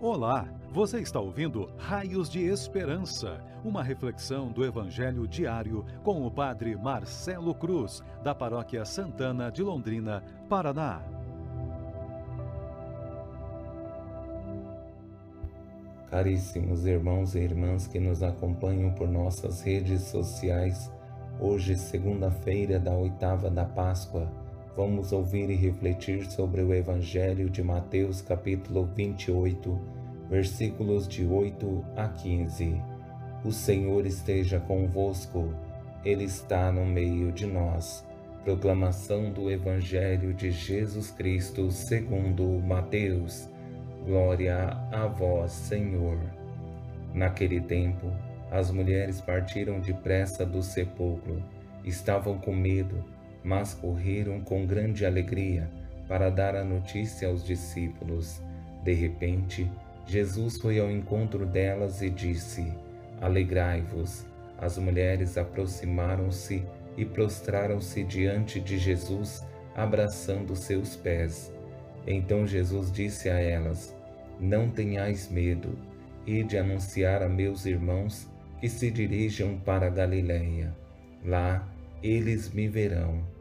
Olá, você está ouvindo Raios de Esperança, uma reflexão do Evangelho diário com o Padre Marcelo Cruz, da Paróquia Santana de Londrina, Paraná. Caríssimos irmãos e irmãs que nos acompanham por nossas redes sociais, hoje, segunda-feira da oitava da Páscoa, vamos ouvir e refletir sobre o Evangelho de Mateus, capítulo 28, versículos de 8 a 15. O Senhor esteja convosco, Ele está no meio de nós. Proclamação do Evangelho de Jesus Cristo segundo Mateus. Glória a vós, Senhor. Naquele tempo, as mulheres partiram depressa do sepulcro. Estavam com medo mas correram com grande alegria para dar a notícia aos discípulos. De repente, Jesus foi ao encontro delas e disse: Alegrai-vos. As mulheres aproximaram-se e prostraram-se diante de Jesus, abraçando seus pés. Então Jesus disse a elas: Não tenhais medo, de anunciar a meus irmãos que se dirijam para Galiléia. Lá eles me verão.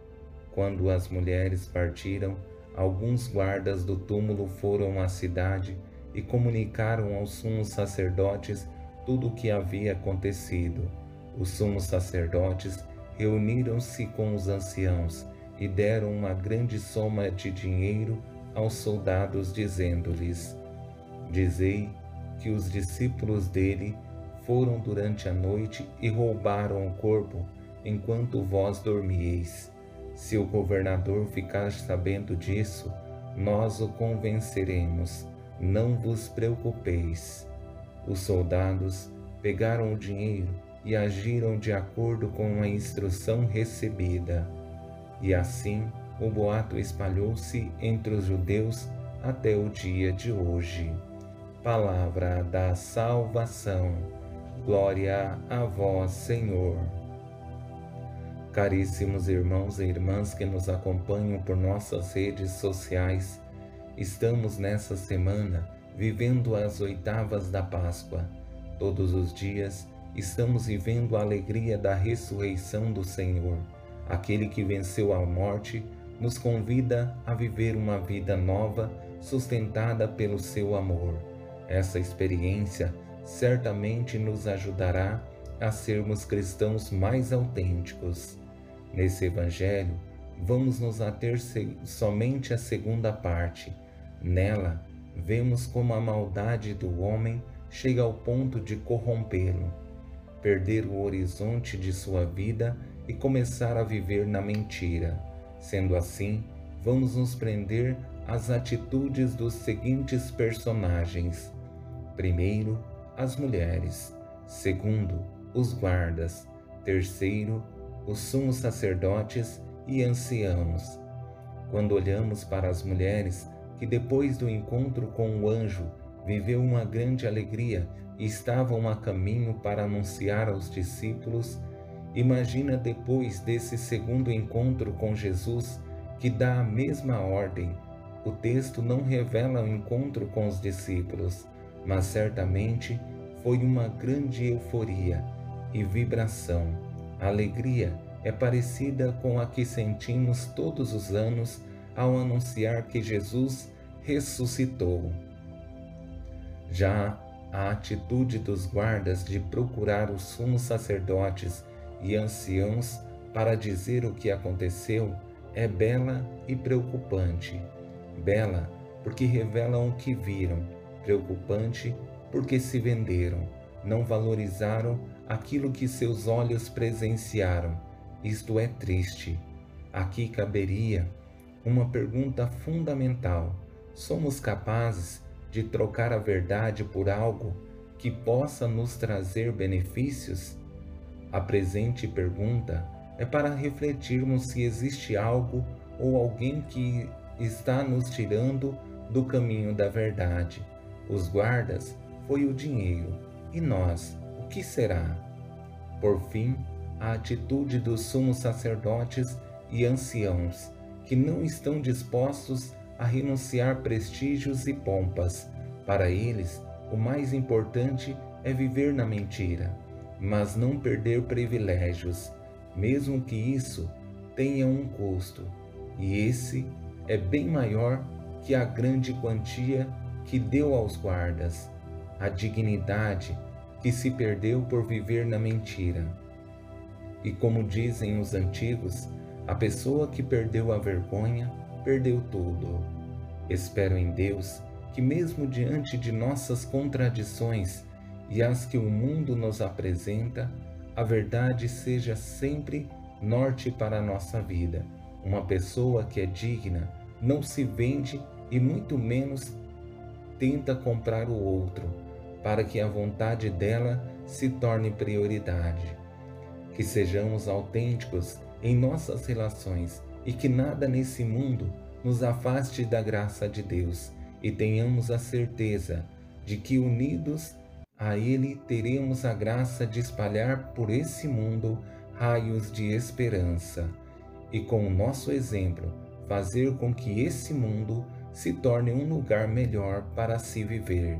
Quando as mulheres partiram, alguns guardas do túmulo foram à cidade e comunicaram aos sumos sacerdotes tudo o que havia acontecido. Os sumos sacerdotes reuniram-se com os anciãos e deram uma grande soma de dinheiro aos soldados, dizendo-lhes: Dizei que os discípulos dele foram durante a noite e roubaram o corpo enquanto vós dormieis. Se o governador ficar sabendo disso, nós o convenceremos. Não vos preocupeis. Os soldados pegaram o dinheiro e agiram de acordo com a instrução recebida. E assim o boato espalhou-se entre os judeus até o dia de hoje. Palavra da salvação. Glória a vós, Senhor. Caríssimos irmãos e irmãs que nos acompanham por nossas redes sociais, estamos nessa semana vivendo as oitavas da Páscoa. Todos os dias estamos vivendo a alegria da ressurreição do Senhor. Aquele que venceu a morte nos convida a viver uma vida nova sustentada pelo seu amor. Essa experiência certamente nos ajudará a sermos cristãos mais autênticos. Nesse Evangelho, vamos nos ater somente à segunda parte. Nela, vemos como a maldade do homem chega ao ponto de corrompê-lo, perder o horizonte de sua vida e começar a viver na mentira. Sendo assim, vamos nos prender às atitudes dos seguintes personagens: primeiro, as mulheres, segundo, os guardas, terceiro, os sumos sacerdotes e anciãos. Quando olhamos para as mulheres que depois do encontro com o anjo viveu uma grande alegria e estavam a caminho para anunciar aos discípulos, imagina depois desse segundo encontro com Jesus que dá a mesma ordem. O texto não revela o encontro com os discípulos, mas certamente foi uma grande euforia e vibração a alegria é parecida com a que sentimos todos os anos ao anunciar que Jesus ressuscitou. Já a atitude dos guardas de procurar os sumos sacerdotes e anciãos para dizer o que aconteceu é bela e preocupante. Bela porque revelam o que viram, preocupante porque se venderam, não valorizaram aquilo que seus olhos presenciaram. Isto é triste. Aqui caberia uma pergunta fundamental: somos capazes de trocar a verdade por algo que possa nos trazer benefícios? A presente pergunta é para refletirmos se existe algo ou alguém que está nos tirando do caminho da verdade. Os guardas foi o dinheiro e nós o que será? Por fim, a atitude dos sumos sacerdotes e anciãos, que não estão dispostos a renunciar prestígios e pompas, Para eles, o mais importante é viver na mentira, mas não perder privilégios, mesmo que isso tenha um custo, e esse é bem maior que a grande quantia que deu aos guardas, a dignidade que se perdeu por viver na mentira. E como dizem os antigos, a pessoa que perdeu a vergonha, perdeu tudo. Espero em Deus que, mesmo diante de nossas contradições e as que o mundo nos apresenta, a verdade seja sempre norte para a nossa vida. Uma pessoa que é digna não se vende e muito menos tenta comprar o outro, para que a vontade dela se torne prioridade. Que sejamos autênticos em nossas relações e que nada nesse mundo nos afaste da graça de Deus e tenhamos a certeza de que unidos a Ele teremos a graça de espalhar por esse mundo raios de esperança e, com o nosso exemplo, fazer com que esse mundo se torne um lugar melhor para se viver.